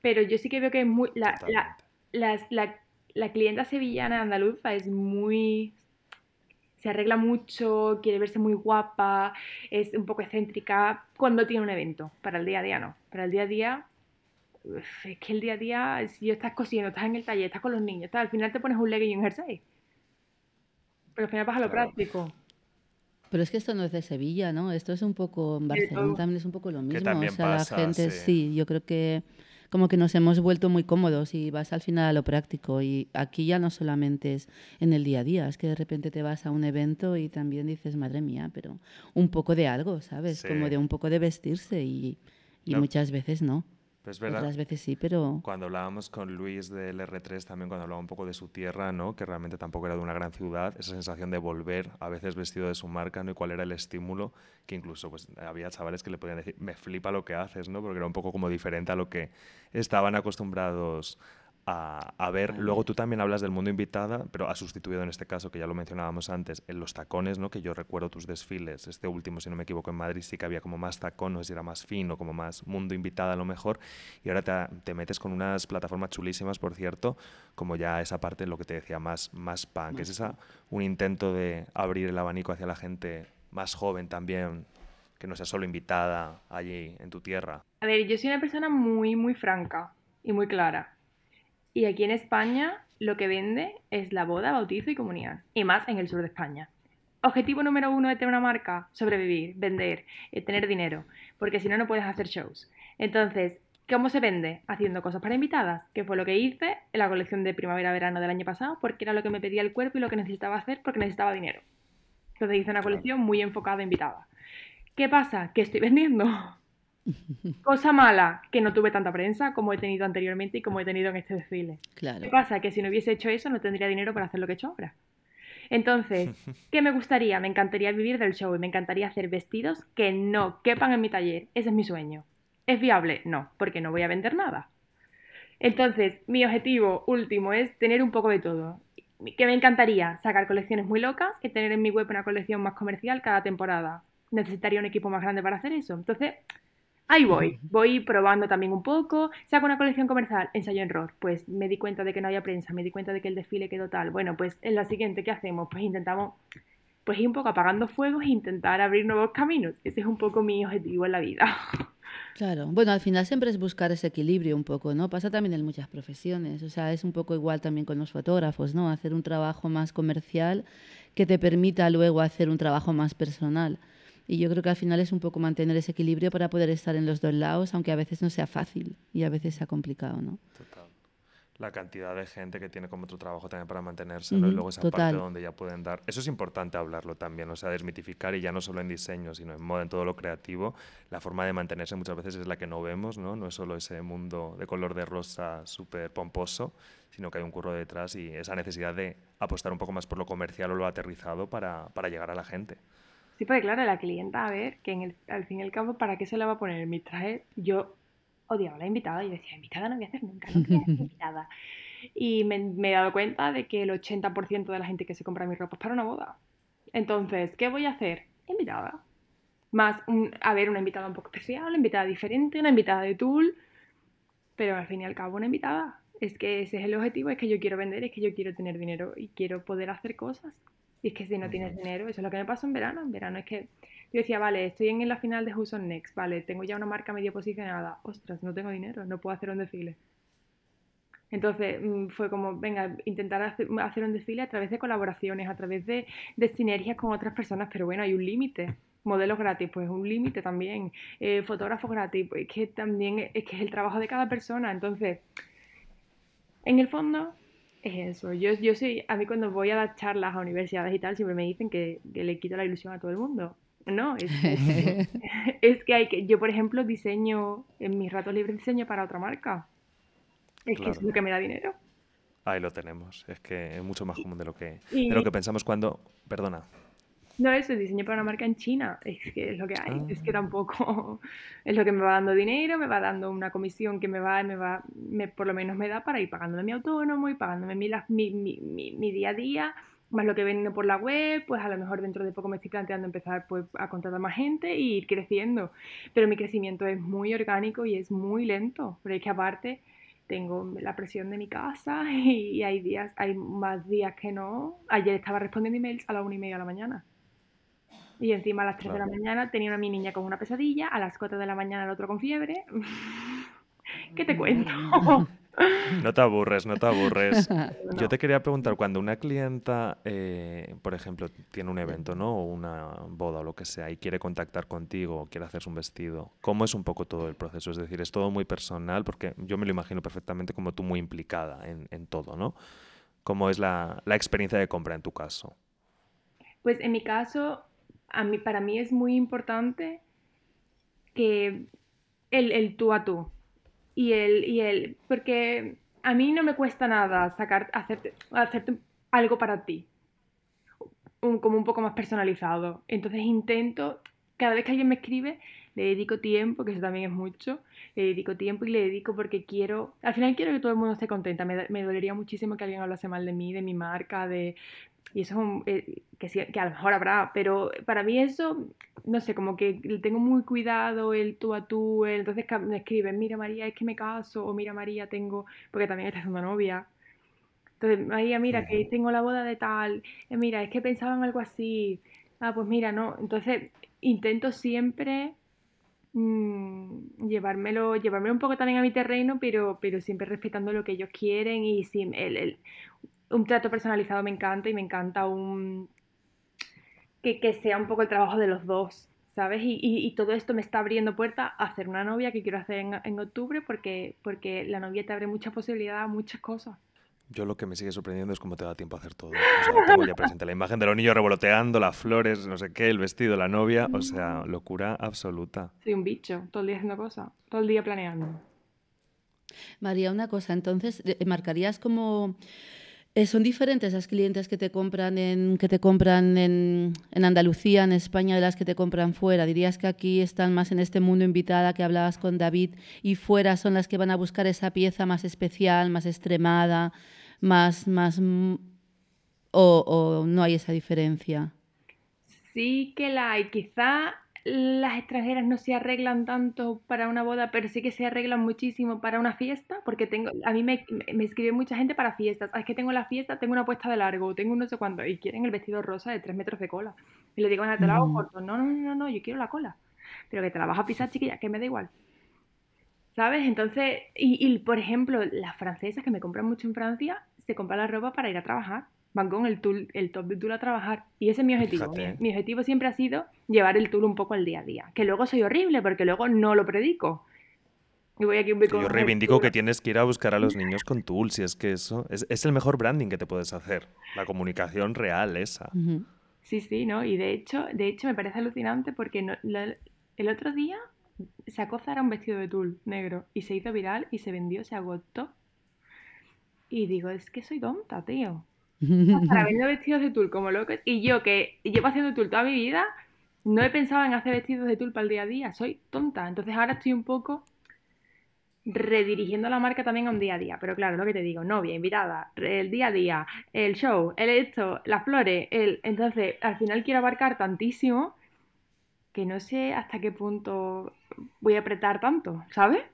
Pero yo sí que veo que es muy... La, la, la, la, la clienta sevillana andaluza es muy se arregla mucho, quiere verse muy guapa, es un poco excéntrica cuando tiene un evento. Para el día a día no. Para el día a día, es que el día a día, si estás cosiendo, estás en el taller, estás con los niños, al final te pones un legging y un jersey. Pero al final pasa lo práctico. Pero es que esto no es de Sevilla, ¿no? Esto es un poco, en Barcelona también es un poco lo mismo. o sea, la gente, sí, yo creo que como que nos hemos vuelto muy cómodos y vas al final a lo práctico. Y aquí ya no solamente es en el día a día, es que de repente te vas a un evento y también dices, madre mía, pero un poco de algo, ¿sabes? Como de un poco de vestirse y, y muchas veces no. Pues verdad. Otras veces sí, pero... Cuando hablábamos con Luis del R3 también, cuando hablaba un poco de su tierra, ¿no? Que realmente tampoco era de una gran ciudad, esa sensación de volver, a veces vestido de su marca, ¿no? Y cuál era el estímulo, que incluso pues había chavales que le podían decir, me flipa lo que haces, ¿no? Porque era un poco como diferente a lo que estaban acostumbrados a, ver. Luego tú también hablas del mundo invitada, pero ha sustituido en este caso, que ya lo mencionábamos antes, en los tacones, ¿no? que yo recuerdo tus desfiles. Este último, si no me equivoco, en Madrid sí que había como más tacones, era más fino, como más mundo invitada a lo mejor. Y ahora te, te metes con unas plataformas chulísimas, por cierto, como ya esa parte, lo que te decía, más, más punk. Es esa, un intento de abrir el abanico hacia la gente más joven también, que no sea solo invitada allí en tu tierra. A ver, yo soy una persona muy, muy franca y muy clara. Y aquí en España lo que vende es la boda, bautizo y comunión. Y más en el sur de España. Objetivo número uno de tener una marca, sobrevivir, vender, eh, tener dinero. Porque si no, no puedes hacer shows. Entonces, ¿cómo se vende? Haciendo cosas para invitadas, que fue lo que hice en la colección de primavera-verano del año pasado, porque era lo que me pedía el cuerpo y lo que necesitaba hacer porque necesitaba dinero. Entonces hice una colección muy enfocada a invitada. ¿Qué pasa? Que estoy vendiendo Cosa mala, que no tuve tanta prensa como he tenido anteriormente y como he tenido en este desfile. Claro. ¿Qué pasa? Que si no hubiese hecho eso no tendría dinero para hacer lo que he hecho ahora. Entonces, ¿qué me gustaría? Me encantaría vivir del show y me encantaría hacer vestidos que no quepan en mi taller. Ese es mi sueño. ¿Es viable? No, porque no voy a vender nada. Entonces, mi objetivo último es tener un poco de todo. Que me encantaría sacar colecciones muy locas y tener en mi web una colección más comercial cada temporada. Necesitaría un equipo más grande para hacer eso. Entonces, Ahí voy, voy probando también un poco. Saco una colección comercial, ensayo-error. Pues me di cuenta de que no había prensa, me di cuenta de que el desfile quedó tal. Bueno, pues en la siguiente, ¿qué hacemos? Pues intentamos, pues ir un poco apagando fuegos e intentar abrir nuevos caminos. Ese es un poco mi objetivo en la vida. Claro, bueno, al final siempre es buscar ese equilibrio un poco, ¿no? Pasa también en muchas profesiones, o sea, es un poco igual también con los fotógrafos, ¿no? Hacer un trabajo más comercial que te permita luego hacer un trabajo más personal. Y yo creo que al final es un poco mantener ese equilibrio para poder estar en los dos lados, aunque a veces no sea fácil y a veces sea complicado, ¿no? Total. La cantidad de gente que tiene como otro trabajo también para mantenerse, y luego esa parte donde ya pueden dar. Eso es importante hablarlo también, o sea, desmitificar y ya no solo en diseño, sino en moda, en todo lo creativo. La forma de mantenerse muchas veces es la que no vemos, ¿no? No es solo ese mundo de color de rosa súper pomposo, sino que hay un curro detrás y esa necesidad de apostar un poco más por lo comercial o lo aterrizado para, para llegar a la gente. Sí, porque claro, la clienta, a ver, que en el, al fin y al cabo, ¿para qué se la va a poner mi traje? Yo odiaba a la invitada y decía, invitada no voy a hacer nunca, no voy a hacer invitada. Y me, me, he dado cuenta de que el 80% de la gente que se compra mi ropa es para una boda. Entonces, ¿qué voy a hacer? Invitada. Más, un, a ver, una invitada un poco especial, una invitada diferente, una invitada de Tool, pero al fin y al cabo una invitada. Es que ese es el objetivo, es que yo quiero vender, es que yo quiero tener dinero y quiero poder hacer cosas. Y es que si no tienes dinero, eso es lo que me pasó en verano. En verano es que yo decía, vale, estoy en la final de Who's on Next, vale, tengo ya una marca medio posicionada. Ostras, no tengo dinero, no puedo hacer un desfile. Entonces mm, fue como, venga, intentar hacer, un desfile a través de colaboraciones, a través de, sinergias con otras personas, pero bueno, hay un límite. Modelos gratis, pues un límite también. Eh, fotógrafos gratis, pues es que también es que es el trabajo de cada persona. Entonces, en el fondo, eso. Yo, yo soy, a mí cuando voy a dar charlas a universidades y tal, siempre me dicen que, le quito la ilusión a todo el mundo. No, es, es, que hay que, yo por ejemplo diseño, en mis ratos libres diseño para otra marca. Es que es lo que me da dinero. Ahí lo tenemos. Es que es mucho más común de lo que, de lo que pensamos cuando... Perdona. No, eso, diseño para una marca en China. Es que es lo que hay. Es que ah. tampoco es lo que me va dando dinero, me va dando una comisión que me va, me va, me, por lo menos me da para ir pagándome mi autónomo y pagándome mi, mi, mi, mi día a día, más lo que vendo por la web, pues a lo mejor dentro de poco me estoy planteando empezar pues, a contratar más gente e ir creciendo. Pero mi crecimiento es muy orgánico y es muy lento, pero es que aparte tengo la presión de mi casa y hay días, hay más días que no. Ayer estaba respondiendo emails a las una y media de la mañana. Y encima a las 3 de la mañana tenía una mi niña con una pesadilla, a las 4 de la mañana el otro con fiebre. ¿Qué te cuento? No te aburres, no te aburres. Yo te quería preguntar, cuando una clienta, eh, por ejemplo, tiene un evento, ¿no? O una boda o lo que sea, y quiere contactar contigo o quiere hacerse un vestido, ¿cómo es un poco todo el proceso? Es decir, es todo muy personal, porque yo me lo imagino perfectamente como tú muy implicada en, todo, ¿no? ¿Cómo es la, experiencia de compra en tu caso? Pues en mi caso, a mí, para mí es muy importante que el, el tú a tú y él, y él, porque a mí no me cuesta nada sacar, hacerte algo para ti, como un poco más personalizado. Entonces intento, cada vez que alguien me escribe, le dedico tiempo, que eso también es mucho, le dedico tiempo y le dedico porque quiero, al final quiero que todo el mundo esté contenta. Me, me dolería muchísimo que alguien hablase mal de mí, de mi marca, de, y eso es un, eh, que, que a lo mejor habrá, pero para mí eso, no sé, como que tengo muy cuidado el tú a tú, entonces me escriben, mira María, es que me caso, o mira María, tengo, porque también estás una novia. Entonces, María, mira, que tengo la boda de tal, eh, mira, es que pensaba en algo así, ah, pues mira, no. Entonces, intento siempre mm, llevármelo, llevármelo un poco también a mi terreno, pero, pero siempre respetando lo que ellos quieren y si el, el, un trato personalizado me encanta y me encanta un que, sea un poco el trabajo de los dos, ¿sabes? Y, todo esto me está abriendo puerta a hacer una novia que quiero hacer en, octubre porque, porque la novia te abre mucha posibilidad a muchas cosas. Yo lo que me sigue sorprendiendo es cómo te da tiempo a hacer todo. O sea, tengo ya presente la imagen de los niños revoloteando, las flores, no sé qué, el vestido, la novia, o sea, locura absoluta. Soy un bicho, todo el día haciendo cosas, todo el día planeando. María, una cosa, entonces, eh, ¿marcarías como eh, ¿Son diferentes las clientes que te compran, en, que te compran en, Andalucía, en España, de las que te compran fuera? ¿Dirías que aquí están más en este mundo invitada que hablabas con David y fuera son las que van a buscar esa pieza más especial, más extremada, más... más o no hay esa diferencia? Sí que la hay. Quizá las extranjeras no se arreglan tanto para una boda, pero sí que se arreglan muchísimo para una fiesta, porque tengo, a mí me, me escribe mucha gente para fiestas. Ah, es que tengo la fiesta, tengo una puesta de largo, tengo un no sé cuánto, y quieren el vestido rosa de tres metros de cola. Y le digo, te la hago mm. corto. No, no, no, no, yo quiero la cola. Pero que te la vas a pisar, chiquilla, que me da igual. ¿Sabes? Entonces, y, y por ejemplo, las francesas que me compran mucho en Francia, se compran la ropa para ir a trabajar van con el tool, el top de tool a trabajar. Y ese es mi objetivo. Mi, objetivo siempre ha sido llevar el tool un poco al día a día. Que luego soy horrible porque luego no lo predico. Y voy aquí un Yo reivindico que tienes que ir a buscar a los niños con tool, si es que eso es, el mejor branding que te puedes hacer. La comunicación real esa. Sí, sí, ¿no? Y de hecho, de hecho me parece alucinante porque el otro día sacó Zara un vestido de tul negro y se hizo viral y se vendió, se agotó. Y digo, es que soy tonta, tío para vender vestidos de tul como locos. Y yo que llevo haciendo tul toda mi vida, no he pensado en hacer vestidos de tul para el día a día. Soy tonta. Entonces ahora estoy un poco redirigiendo la marca también a un día a día. Pero claro, lo que te digo, novia, invitada, el día a día, el show, el esto, las flores, el... Entonces, al final quiero abarcar tantísimo que no sé hasta qué punto voy a apretar tanto, ¿sabes?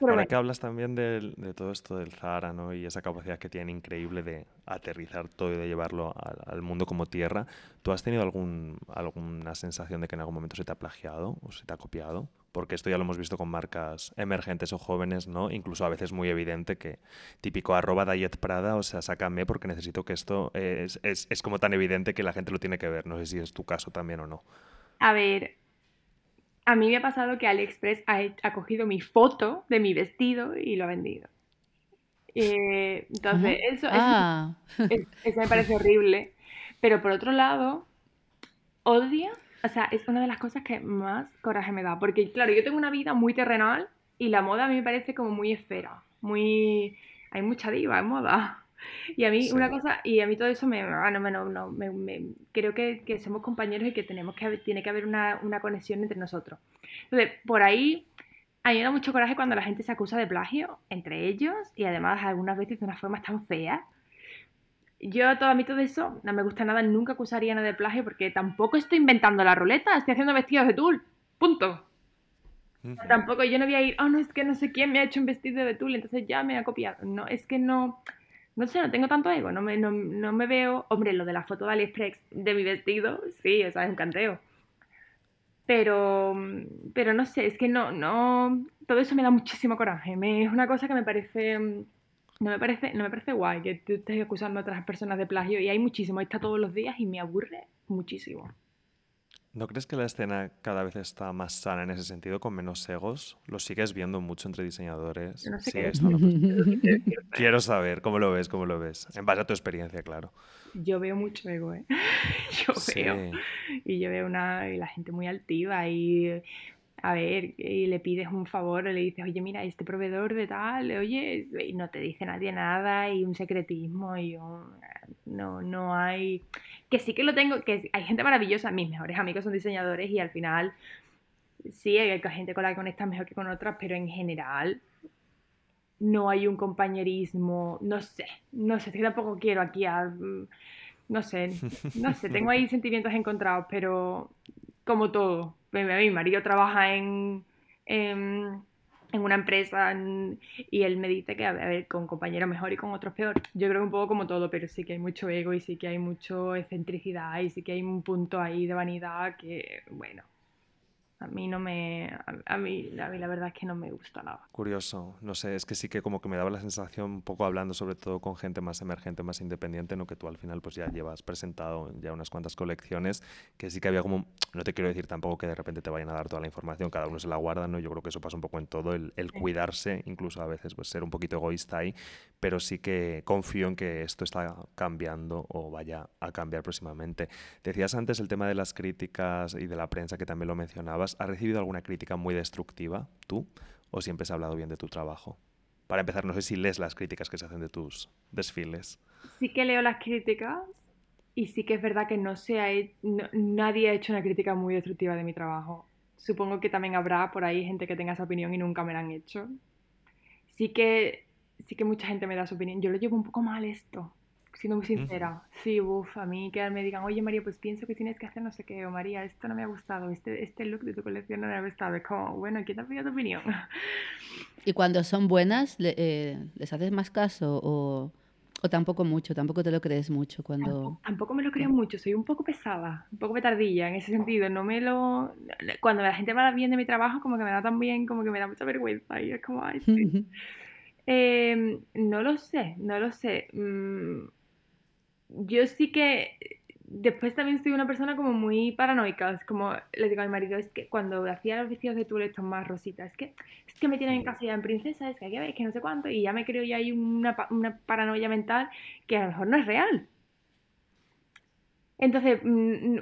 Ahora que hablas también de, todo esto del Zara ¿no? y esa capacidad que tiene increíble de aterrizar todo y de llevarlo al, mundo como tierra, ¿tú has tenido algún, alguna sensación de que en algún momento se te ha plagiado o se te ha copiado? Porque esto ya lo hemos visto con marcas emergentes o jóvenes, ¿no? Incluso a veces muy evidente que típico arroba Diet Prada, o sea, sácame porque necesito que esto es, es, es como tan evidente que la gente lo tiene que ver. No sé si es tu caso también o no. A ver, a mí me ha pasado que AliExpress ha, cogido mi foto de mi vestido y lo ha vendido. Eh, entonces, eso, ah. eso, me parece horrible. Pero por otro lado, odio, o sea, es una de las cosas que más coraje me da. Porque, claro, yo tengo una vida muy terrenal y la moda a mí me parece como muy esfera. Muy. Hay mucha diva en moda. Y a mí una cosa, y a mí todo eso me, ah, no, no, no me, creo que, que, somos compañeros y que tenemos que tiene que haber una, una, conexión entre nosotros. Entonces, por ahí a mí me da mucho coraje cuando la gente se acusa de plagio entre ellos y además algunas veces de una forma tan fea. Yo todo a mí todo eso no me gusta nada, nunca acusaría nada de plagio porque tampoco estoy inventando la ruleta, estoy haciendo vestidos de tul, punto. Tampoco yo no voy a ir, oh no, es que no sé quién me ha hecho un vestido de tul, entonces ya me ha copiado. No, es que no, no sé, no tengo tanto ego, no me, no, me veo, hombre, lo de la foto de AliExpress de mi vestido, sí, o sea, es un canteo. Pero, pero no sé, es que no, no, todo eso me da muchísimo coraje. Me, es una cosa que me parece, no me parece, no me parece guay que tú estés acusando a otras personas de plagio y hay muchísimo, está todos los días y me aburre muchísimo. ¿No crees que la escena cada vez está más sana en ese sentido, con menos egos? ¿Lo sigues viendo mucho entre diseñadores? No sé Quiero saber, ¿cómo lo ves? ¿Cómo lo ves? En base a tu experiencia, claro. Yo veo mucho ego, ¿eh? Yo veo. Y yo veo una, y la gente muy altiva y a ver, y le pides un favor o le dices, oye, mira, este proveedor de tal, oye, y no te dice nadie nada y un secretismo y no, no hay que sí que lo tengo, que hay gente maravillosa, mis mejores amigos son diseñadores y al final sí hay gente con la que conectas mejor que con otras, pero en general no hay un compañerismo, no sé, no sé, si tampoco quiero aquí a, mm, no sé, no sé, tengo ahí sentimientos encontrados, pero como todo, mi marido trabaja en en una empresa y él me dice que, a ver, con compañeros mejor y con otros peor. Yo creo un poco como todo, pero sí que hay mucho ego y sí que hay mucho excentricidad y sí que hay un punto ahí de vanidad que, bueno, a mí no me. A, mí, a mí la verdad es que no me gusta nada. Curioso. No sé, es que sí que como que me daba la sensación, un poco hablando sobre todo con gente más emergente, más independiente, ¿no? Que tú al final pues ya llevas presentado ya unas cuantas colecciones, que sí que había como. No te quiero decir tampoco que de repente te vayan a dar toda la información, cada uno se la guarda, ¿no? Yo creo que eso pasa un poco en todo, el, el cuidarse, incluso a veces pues ser un poquito egoísta ahí, pero sí que confío en que esto está cambiando o vaya a cambiar próximamente. Decías antes el tema de las críticas y de la prensa, que también lo mencionabas. ¿Has recibido alguna crítica muy destructiva tú o siempre has hablado bien de tu trabajo? Para empezar, no sé si lees las críticas que se hacen de tus desfiles. Sí que leo las críticas y sí que es verdad que no se ha nadie ha hecho una crítica muy destructiva de mi trabajo. Supongo que también habrá por ahí gente que tenga esa opinión y nunca me la han hecho. Sí que sí que mucha gente me da su opinión. Yo lo llevo un poco mal esto, siendo muy sincera. Sí, uff, a mí que me digan, oye María, pues pienso que tienes que hacer no sé qué, o María, esto no me ha gustado, este, este look de tu colección no me ha gustado. Es como, bueno, ¿quién te ha pedido tu opinión? Y cuando son buenas, eh, ¿les haces más caso o, o, tampoco mucho? ¿Tampoco te lo crees mucho cuando...? Tampoco, me lo creo mucho, soy un poco pesada, un poco petardilla en ese sentido. No me lo... Cuando la gente habla bien de mi trabajo, como que me da tan bien, como que me da mucha vergüenza. Y es como, ay, sí. Em, no lo sé, no lo sé. Mm, yo sí que después también soy una persona como muy paranoica. Es como le digo a mi marido, es que cuando hacía los vestidos de tul estos más rositas, es que, es que me tienen en casa ya en princesa, es que hay que ver, es que no sé cuánto, y ya me creo ya hay una, una paranoia mental que a lo mejor no es real. Entonces, mm,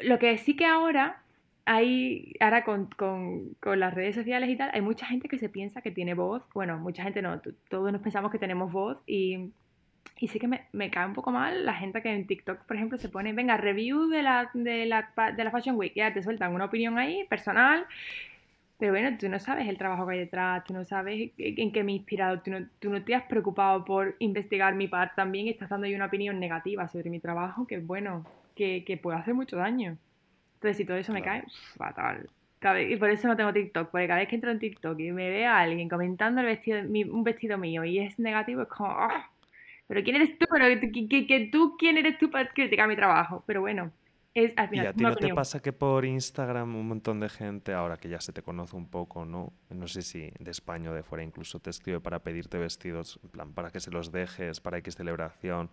lo que sí que ahora hay, ahora con, con, con, las redes sociales y tal, hay mucha gente que se piensa que tiene voz. Bueno, mucha gente no, todos nos pensamos que tenemos voz y, y sí que me, me, cae un poco mal la gente que en TikTok, por ejemplo, se pone, venga, review de la, de la, de la Fashion Week, ya te sueltan una opinión ahí, personal. Pero bueno, tú no sabes el trabajo que hay detrás, tú no sabes en qué me he inspirado, tú no, tú no te has preocupado por investigar mi parte también y estás dando ahí una opinión negativa sobre mi trabajo que, bueno, que, que puede hacer mucho daño. Entonces, si todo eso me cae, fatal. Y por eso no tengo TikTok, porque cada vez que entro en TikTok y me ve a alguien comentando el vestido, un vestido mío y es negativo, es como, ¡ah! Pero ¿quién eres tú? Pero que, tú, ¿quién eres tú para criticar mi trabajo? Pero bueno, es al final. ¿Y a ti no te pasa que por Instagram un montón de gente, ahora que ya se te conoce un poco, ¿no? No sé si de España o de fuera incluso te escribe para pedirte vestidos, en plan, para que se los dejes, para X celebración,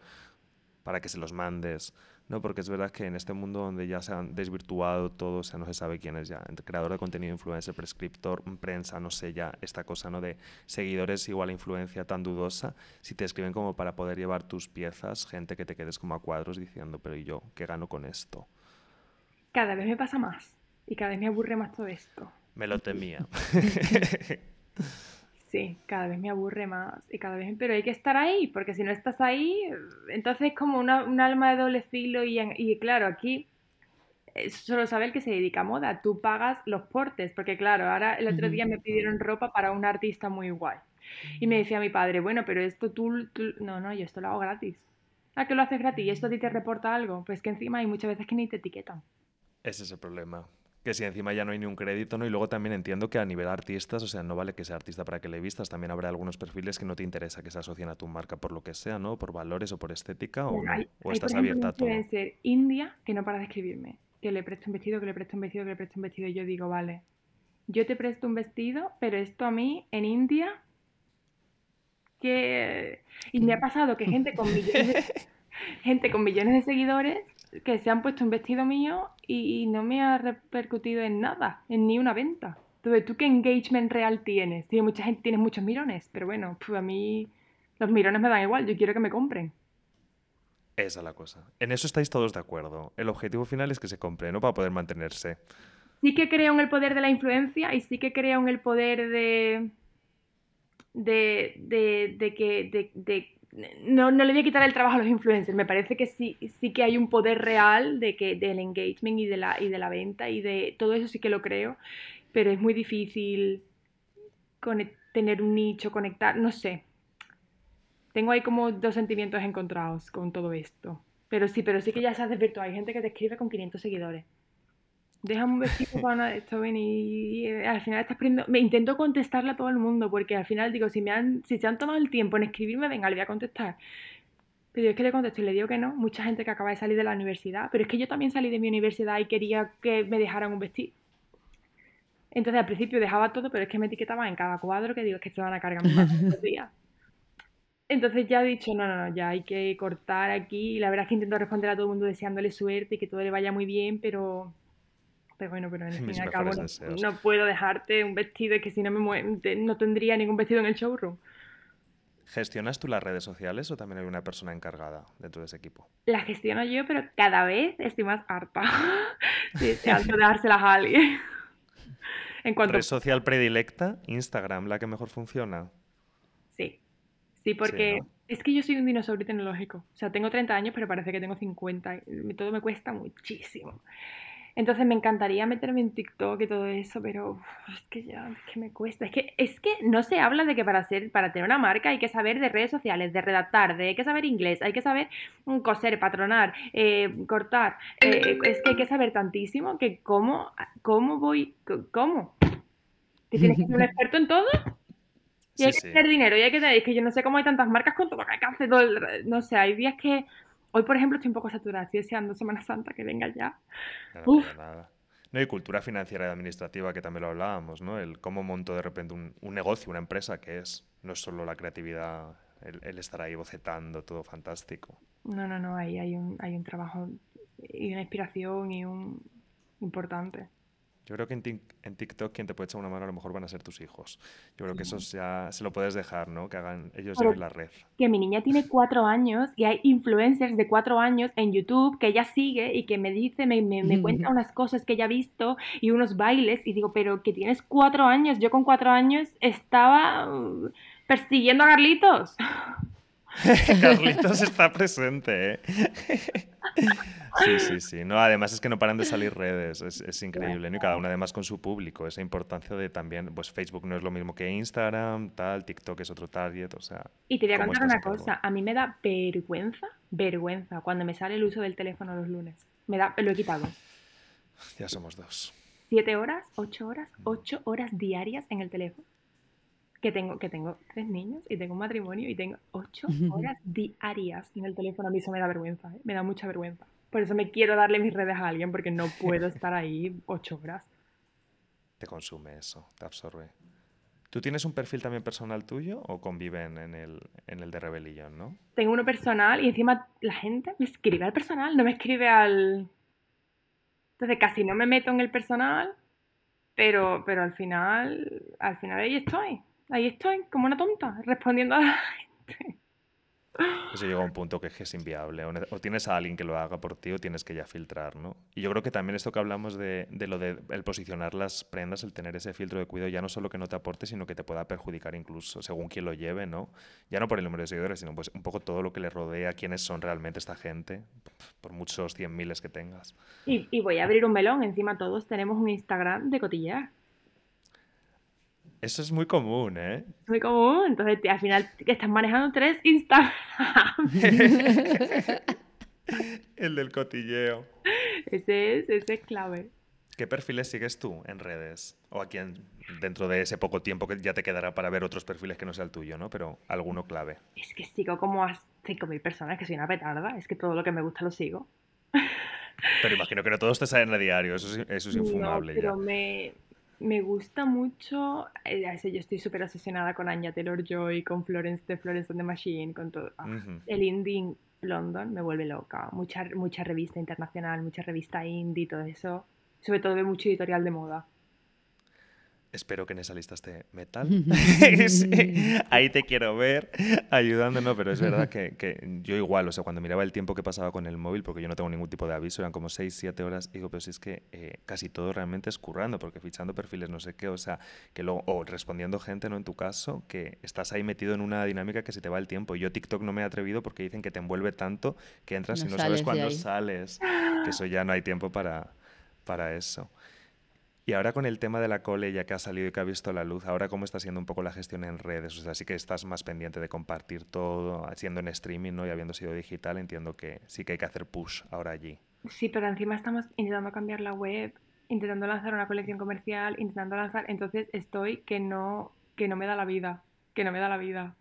para que se los mandes. ¿No? Porque es verdad que en este mundo donde ya se han desvirtuado todo, o sea, no se sabe quién es ya, creador de contenido, influencer, prescriptor, prensa, no sé, ya esta cosa, ¿no? De seguidores igual a influencia tan dudosa, si te escriben como para poder llevar tus piezas, gente que te quedes como a cuadros diciendo, pero ¿y yo qué gano con esto? Cada vez me pasa más y cada vez me aburre más todo esto. Me lo temía. Sí, cada vez me aburre más y cada vez, pero hay que estar ahí, porque si no estás ahí, entonces es como una, un alma de doble filo y, y claro, aquí eh, solo sabe el que se dedica a moda, tú pagas los portes, porque claro, ahora el otro día me pidieron ropa para un artista muy guay. Y me decía mi padre, bueno, pero esto tú, tú... no, no, yo esto lo hago gratis. ¿A qué lo haces gratis? ¿Y esto a ti te reporta algo? Pues que encima hay muchas veces que ni te etiquetan. Ese es el problema. Que si encima ya no hay ni un crédito, ¿no? Y luego también entiendo que a nivel artistas, o sea, no vale que sea artista para que le vistas, también habrá algunos perfiles que no te interesa que se asocien a tu marca por lo que sea, ¿no? Por valores o por estética, o, o estás abierta a todo. Puede ser India que no para de escribirme, que le presto un vestido, que le presto un vestido, que le presto un vestido, y yo digo, vale, yo te presto un vestido, pero esto a mí en India, que... Y me ha pasado que gente con millones de... gente con millones de seguidores que se han puesto un vestido mío y, no me ha repercutido en nada, en ni una venta. Entonces, ¿tú qué engagement real tienes? Tiene mucha gente, tienes muchos mirones, pero bueno, pues a mí los mirones me dan igual, yo quiero que me compren. Esa es la cosa. En eso estáis todos de acuerdo. El objetivo final es que se compre, no para poder mantenerse. Sí que creo en el poder de la influencia y sí que creo en el poder de. de, de, de que. de, no, no, le voy a quitar el trabajo a los influencers. Me parece que sí, sí que hay un poder real de que, del engagement y de, la, y de la venta y de todo eso sí que lo creo, pero es muy difícil tener un nicho, conectar, no sé. Tengo ahí como dos sentimientos encontrados con todo esto. Pero sí, pero sí que ya se hace virtual. Hay gente que te escribe con 500 seguidores déjame un besito para esto y, y, al final estás perdiendo, me intento contestarle a todo el mundo porque al final digo, si me han, si se han tomado el tiempo en escribirme, venga, le voy a contestar. Pero es que le contesto y le digo que no, mucha gente que acaba de salir de la universidad, pero es que yo también salí de mi universidad y quería que me dejaran un vestido. Entonces al principio dejaba todo, pero es que me etiquetaba en cada cuadro que digo, es que se van a cargar más días. Entonces ya he dicho, no, no, no, ya hay que cortar aquí. Y la verdad es que intento responder a todo el mundo deseándole suerte y que todo le vaya muy bien, pero pero bueno, pero en fin y al cabo no, puedo dejarte un vestido que si no me no tendría ningún vestido en el showroom. ¿Gestionas tú las redes sociales o también hay una persona encargada dentro de ese equipo? La gestiono yo, pero cada vez estoy más harta de dárselas a alguien. en cuanto... ¿Red social predilecta? ¿Instagram la que mejor funciona? Sí. Sí, porque es que yo soy un dinosaurio tecnológico. O sea, tengo 30 años, pero parece que tengo 50. Todo me cuesta muchísimo. Entonces me encantaría meterme en TikTok y todo eso, pero es que ya, es que me cuesta. Es que, es que no se habla de que para ser, para tener una marca hay que saber de redes sociales, de redactar, de hay que saber inglés, hay que saber mm, coser, patronar, eh, cortar. Eh, es que hay que saber tantísimo que cómo, cómo voy, cómo. ¿Que tienes que ser un experto en todo? Y hay que tener dinero, y hay que tener, es que yo no sé cómo hay tantas marcas con todo lo que hay que hacer, todo el, no sé, hay días que Hoy, por ejemplo, estoy un poco saturada, estoy deseando Semana Santa que venga ya. No, nada. No, y cultura financiera y administrativa, que también lo hablábamos, ¿no? El cómo monto de repente un, negocio, una empresa, que es, no es solo la creatividad, el, estar ahí bocetando, todo fantástico. No, no, no, ahí hay un, hay un trabajo y una inspiración y un importante. Yo creo que en, TikTok quien te puede echar una mano a lo mejor van a ser tus hijos. Yo creo que eso ya se lo puedes dejar, ¿no? Que hagan ellos ya la red. Que mi niña tiene cuatro años y hay influencers de cuatro años en YouTube que ella sigue y que me dice, me, me, cuenta unas cosas que ella ha visto y unos bailes y digo, pero que tienes cuatro años. Yo con cuatro años estaba uh, persiguiendo a Carlitos. Carlitos está presente, ¿eh? Sí, sí, sí. No, además es que no paran de salir redes, es, increíble, ¿no? Y cada una además con su público, esa importancia de también, pues Facebook no es lo mismo que Instagram, tal, TikTok es otro target, o sea... Y te voy a contar una cosa, a mí me da vergüenza, vergüenza, cuando me sale el uso del teléfono los lunes. Me da, lo he quitado. Ya somos dos. ¿Siete horas? ¿Ocho horas? ¿Ocho horas diarias en el teléfono? Que tengo, que tengo tres niños y tengo un matrimonio y tengo ocho horas diarias en el teléfono. A mí eso me da vergüenza, ¿eh? me da mucha vergüenza. Por eso me quiero darle mis redes a alguien porque no puedo estar ahí ocho horas. Te consume eso, te absorbe. ¿Tú tienes un perfil también personal tuyo o conviven en el, en el de Rebellion, no? Tengo uno personal y encima la gente me escribe al personal, no me escribe al... Entonces casi no me meto en el personal, pero, pero al final, al final ahí estoy ahí estoy, como una tonta, respondiendo a la gente. Eso llega a un punto que es inviable. O, tienes a alguien que lo haga por ti o tienes que ya filtrar, ¿no? Y yo creo que también esto que hablamos de, de lo de el posicionar las prendas, el tener ese filtro de cuidado, ya no solo que no te aporte, sino que te pueda perjudicar incluso según quién lo lleve, ¿no? Ya no por el número de seguidores, sino pues un poco todo lo que le rodea, quiénes son realmente esta gente, por muchos cien miles que tengas. Y, y voy a abrir un melón, encima todos tenemos un Instagram de cotillear. Eso es muy común, ¿eh? Muy común. Entonces, al final, estás manejando tres Instagram. El del cotilleo. Ese es, ese es clave. ¿Qué perfiles sigues tú en redes? O aquí dentro de ese poco tiempo que ya te quedará para ver otros perfiles que no sea el tuyo, ¿no? Pero alguno clave. Es que sigo como a 5.000 personas, que soy una petarda. Es que todo lo que me gusta lo sigo. Pero imagino que no todos te salen a diario, eso es, eso es infumable. No, pero me, me gusta mucho, eh, yo estoy súper obsesionada con Anya Taylor-Joy, con Florence de Florence and the Machine, con todo. Ah, el indie London me vuelve loca. Mucha, mucha revista internacional, mucha revista indie, todo eso. Sobre todo de mucho editorial de moda. Espero que en esa lista esté metal. Ahí te quiero ver ayudándonos, pero es verdad que, yo igual, o sea, cuando miraba el tiempo que pasaba con el móvil, porque yo no tengo ningún tipo de aviso, eran como 6, 7 horas, digo, pero si es que eh, casi todo realmente es currando, porque fichando perfiles no sé qué, o sea, que luego, o respondiendo gente, ¿no? En tu caso, que estás ahí metido en una dinámica que se te va el tiempo. Yo TikTok no me he atrevido porque dicen que te envuelve tanto que entras y no sabes cuándo sales, que eso ya no hay tiempo para, para eso. Y ahora con el tema de la cole, ya que ha salido y que ha visto la luz, ahora cómo está siendo un poco la gestión en redes, o sea, sí que estás más pendiente de compartir todo, haciendo en streaming, ¿no? Y habiendo sido digital, entiendo que sí que hay que hacer push ahora allí. Sí, pero encima estamos intentando cambiar la web, intentando lanzar una colección comercial, intentando lanzar, entonces estoy que no, que no me da la vida, que no me da la vida.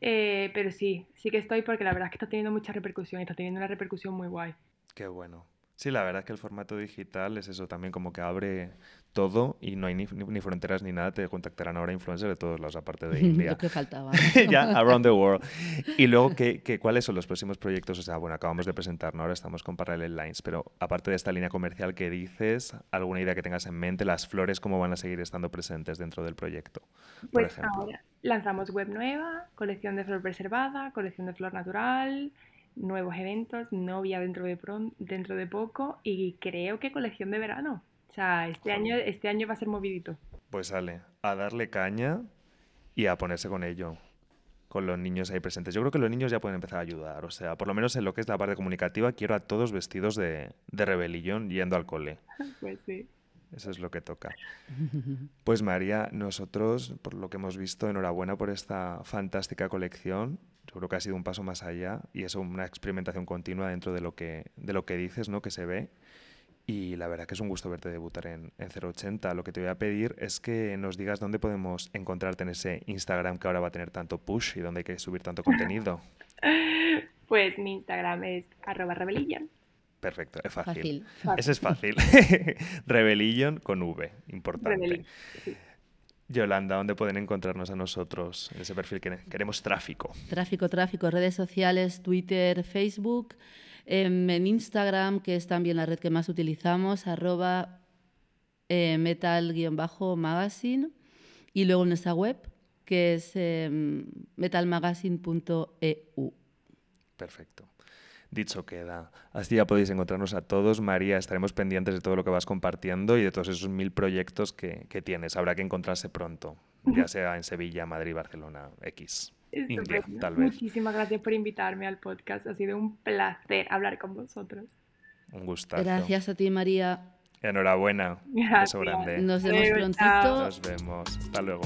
Eh, pero sí, sí que estoy porque la verdad es que está teniendo mucha repercusión, está teniendo una repercusión muy guay. Qué bueno. Sí, la verdad es que el formato digital es eso también como que abre todo y no hay ni, fronteras ni nada, te contactarán ahora influencers de todos lados, aparte de India. Lo que faltaba. ya, around the world. Y luego, ¿qué, qué, cuáles son los próximos proyectos? O sea, bueno, acabamos de presentar, ahora estamos con Parallel Lines, pero aparte de esta línea comercial que dices, ¿alguna idea que tengas en mente? ¿Las flores cómo van a seguir estando presentes dentro del proyecto? Pues ahora lanzamos web nueva, colección de flor preservada, colección de flor natural, nuevos eventos, novia dentro de, dentro de poco y creo que colección de verano. O sea, este año, este año va a ser movidito. Pues sale, a darle caña y a ponerse con ello, con los niños ahí presentes. Yo creo que los niños ya pueden empezar a ayudar, o sea, por lo menos en lo que es la parte comunicativa, quiero a todos vestidos de, de rebelión yendo al cole. Pues sí. Eso es lo que toca. Pues María, nosotros, por lo que hemos visto, enhorabuena por esta fantástica colección yo creo que ha sido un paso más allá y es una experimentación continua dentro de lo que, de lo que dices, ¿no? que se ve. Y la verdad que es un gusto verte debutar en, en 080. Lo que te voy a pedir es que nos digas dónde podemos encontrarte en ese Instagram que ahora va a tener tanto push y dónde hay que subir tanto contenido. Pues mi Instagram es arroba rebellion. Perfecto, es fácil. Ese es fácil. rebellion con V, importante. Yolanda, ¿dónde pueden encontrarnos a nosotros en ese perfil que queremos tráfico? Tráfico, tráfico, redes sociales, Twitter, Facebook, em, en Instagram, que es también la red que más utilizamos, arroba eh, metal-magazine, y luego nuestra web, que es em, metalmagazine.eu. Perfecto. Dicho queda. Así ya podéis encontrarnos a todos. María, estaremos pendientes de todo lo que vas compartiendo y de todos esos mil proyectos que, tienes. Habrá que encontrarse pronto, ya sea en Sevilla, Madrid, Barcelona, X. India, tal vez. Muchísimas gracias por invitarme al podcast. Ha sido un placer hablar con vosotros. Un gustazo. Gracias a ti, María. Enhorabuena. Gracias. grande. Nos vemos prontito. Nos vemos. Hasta luego.